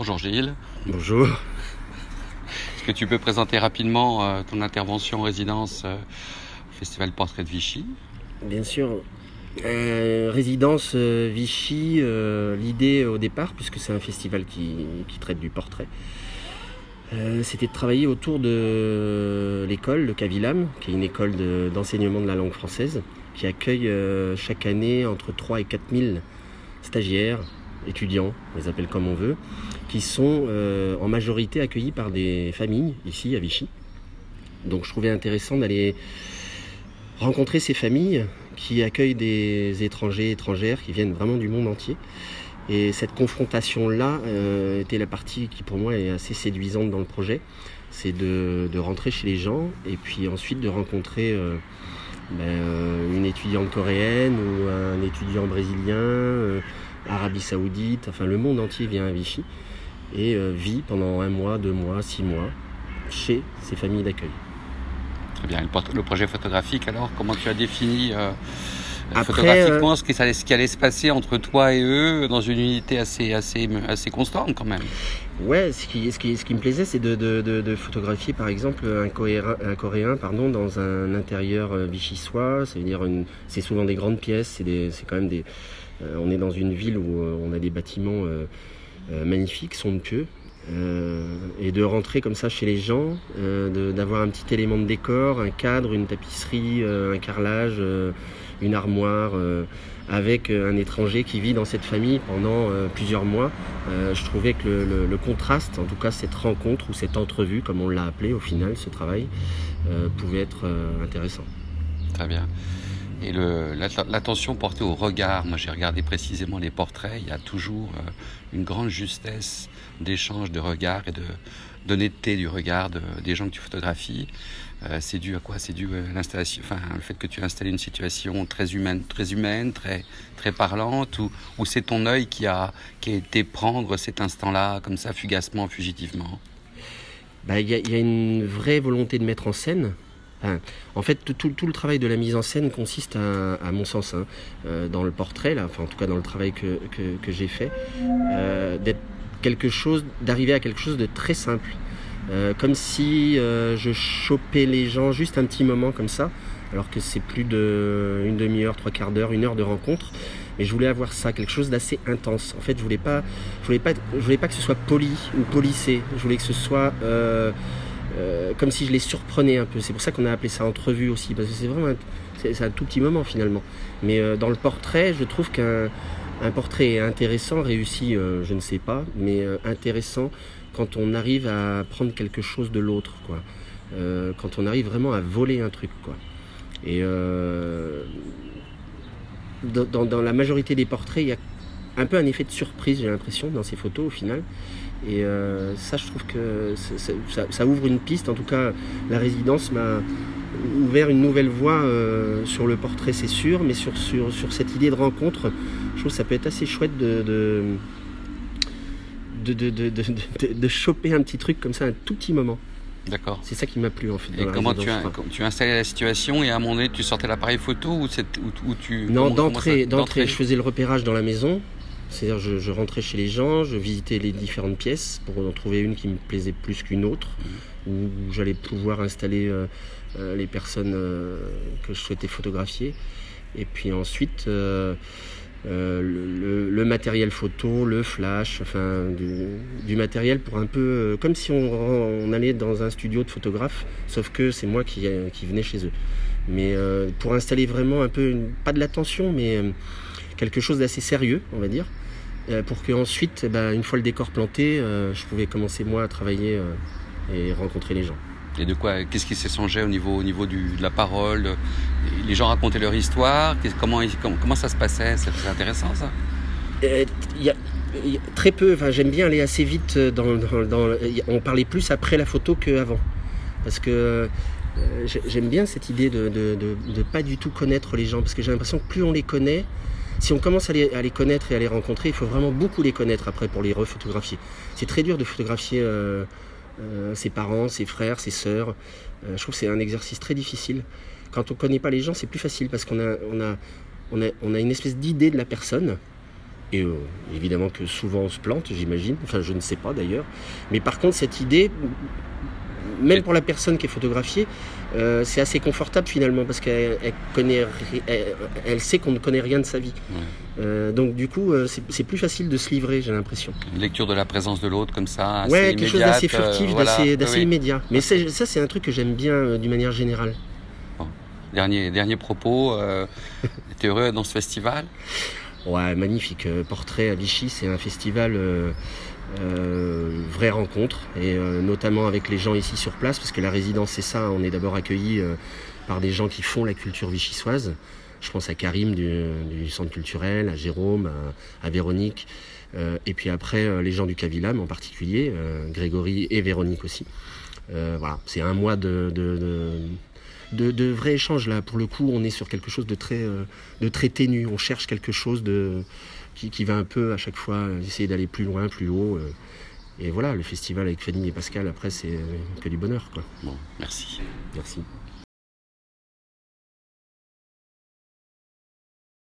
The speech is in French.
Bonjour Gilles. Bonjour. Est-ce que tu peux présenter rapidement euh, ton intervention en résidence euh, au Festival Portrait de Vichy? Bien sûr. Euh, résidence Vichy, l'idée au départ, puisque c'est un festival qui, traite du portrait, c'était de travailler autour de l'école, le Cavilam, qui est une école d'enseignement de, la langue française, qui accueille chaque année entre 3 et 4 000 stagiaires, étudiants, on les appelle comme on veut, qui sont euh, en majorité accueillis par des familles ici à Vichy. Donc je trouvais intéressant d'aller rencontrer ces familles qui accueillent des étrangers, étrangères qui viennent vraiment du monde entier. Et cette confrontation-là euh, était la partie qui pour moi est assez séduisante dans le projet. C'est de, rentrer chez les gens et puis ensuite de rencontrer euh, ben, une étudiante coréenne ou un étudiant brésilien Arabie Saoudite, enfin le monde entier vient à Vichy et euh, vit pendant un mois, deux mois, six mois chez ces familles d'accueil. Très bien. Le, projet photographique, alors, comment tu as défini euh, photographiquement euh, ce, qui, ce, qui, allait se passer entre toi et eux dans une unité assez, assez, assez constante quand même? Ouais, ce qui, ce qui, ce qui me plaisait, c'est de, de, de, photographier par exemple un, Coréen, un Coréen pardon, dans un intérieur vichysois. Ça veut dire c'est souvent des grandes pièces, c'est quand même des, euh, on est dans une ville où euh, on a des bâtiments euh, magnifiques, somptueux, et de rentrer comme ça chez les gens, d'avoir un petit élément de décor, un cadre, une tapisserie, un carrelage, une armoire, avec un étranger qui vit dans cette famille pendant plusieurs mois. je trouvais que le, contraste, en tout cas cette rencontre ou cette entrevue, comme on l'a appelé au final, ce travail, pouvait être intéressant. Très bien. Et l'attention portée au regard, moi j'ai regardé précisément les portraits, il y a toujours euh, une grande justesse d'échange de regard et d'honnêteté du regard des gens que tu photographies. Euh, c'est dû à quoi? C'est dû à l'installation, enfin, le fait que tu as installé une situation très humaine, très humaine, très, très parlante, ou, ou c'est ton œil qui a, qui a été prendre cet instant-là, comme ça, fugacement, fugitivement? Bah, Il y, y, a une vraie volonté de mettre en scène, en fait, tout, le travail de la mise en scène consiste, à, mon sens, hein, euh, dans le portrait, là, enfin en tout cas dans le travail que, j'ai fait, euh, d'être quelque chose, d'arriver à quelque chose de très simple. Euh, comme si je chopais les gens juste un petit moment comme ça, alors que c'est plus d'une demi-heure, trois quarts d'heure, une heure de rencontre. Et je voulais avoir ça, quelque chose d'assez intense. En fait, je voulais pas, je voulais pas, voulais pas que ce soit poli ou polissé. Je voulais que ce soit euh, comme si je les surprenais un peu. C'est pour ça qu'on a appelé ça entrevue aussi, parce que c'est vraiment un, un tout petit moment finalement. Mais euh, dans le portrait, je trouve qu'un un portrait intéressant, réussi, euh, je ne sais pas, mais intéressant quand on arrive à prendre quelque chose de l'autre, quoi. quand on arrive vraiment à voler un truc, quoi. Et dans, la majorité des portraits, il y a un peu un effet de surprise, j'ai l'impression, dans ces photos au final. Et euh, ça, je trouve que ça, ouvre une piste. En tout cas, la résidence m'a ouvert une nouvelle voie euh, sur le portrait, c'est sûr, mais sur, sur, sur, cette idée de rencontre, je trouve que ça peut être assez chouette de, de de, de, de, choper un petit truc comme ça, un tout petit moment. D'accord. C'est ça qui m'a plu en fait. Et comment tu as, tu as installé la situation et à un moment donné tu sortais l'appareil photo ou, ou, tu. Non, d'entrée, d'entrée, je faisais le repérage dans la maison. C'est-à-dire je, je, rentrais chez les gens, je visitais les différentes pièces pour en trouver une qui me plaisait plus qu'une autre, mmh. où j'allais pouvoir installer euh, euh, les personnes euh, que je souhaitais photographier. Et puis ensuite, le, matériel photo, le flash, enfin du, matériel pour un peu comme si on, allait dans un studio de photographe, sauf que c'est moi qui, qui venais chez eux. Mais pour installer vraiment un peu, pas de l'attention, mais quelque chose d'assez sérieux, on va dire. Euh, pour qu'ensuite, eh ben, une fois le décor planté, euh, je pouvais commencer moi à travailler euh, et rencontrer les gens. Et de quoi Qu'est-ce qui changé au niveau, au niveau du, de la parole Les gens racontaient leur histoire comment, comment, ça se passait? C'est intéressant ça Il y a, très peu, enfin, j'aime bien aller assez vite dans, dans, On parlait plus après la photo qu'avant. Parce que j'aime bien cette idée de ne pas du tout connaître les gens. Parce que j'ai l'impression que plus on les connaît, si on commence à les, connaître et à les rencontrer, il faut vraiment beaucoup les connaître après pour les refotographier. C'est très dur de photographier euh, euh, ses parents, ses frères, ses sœurs. Euh, je trouve que c'est un exercice très difficile. Quand on ne connaît pas les gens, c'est plus facile parce qu'on a, on a, on a, une espèce d'idée de la personne. Et évidemment que souvent on se plante, j'imagine. Enfin, je ne sais pas d'ailleurs. Mais par contre, cette idée, même pour la personne qui est photographiée, euh, c'est assez confortable finalement parce qu'elle connaît, elle, sait qu'on ne connaît rien de sa vie. Euh, donc du coup, c'est plus facile de se livrer, j'ai l'impression. Une lecture de la présence de l'autre comme ça. Assez ouais, quelque chose d'assez furtif, d'assez immédiat. Mais ça, c'est un truc que j'aime bien d'une manière générale. Dernier, dernier propos. T'es heureux dans ce festival? Ouais, magnifique. Euh, Portrait à Vichy, c'est un festival euh, euh, vraie rencontre, et notamment avec les gens ici sur place, parce que la résidence, c'est ça. On est d'abord accueilli par des gens qui font la culture vichysoise. Je pense à Karim du, centre culturel, à Jérôme, à, Véronique, et puis après les gens du Cavillam en particulier, Grégory et Véronique aussi. voilà, c'est un mois de de, vrais échanges. Là, pour le coup, on est sur quelque chose de très, euh, de très ténu. On cherche quelque chose de, qui, va un peu à chaque fois essayer d'aller plus loin, plus haut. Euh. et voilà, le festival avec Fanny et Pascal, après, c'est que du bonheur. Quoi. Bon, merci. Merci.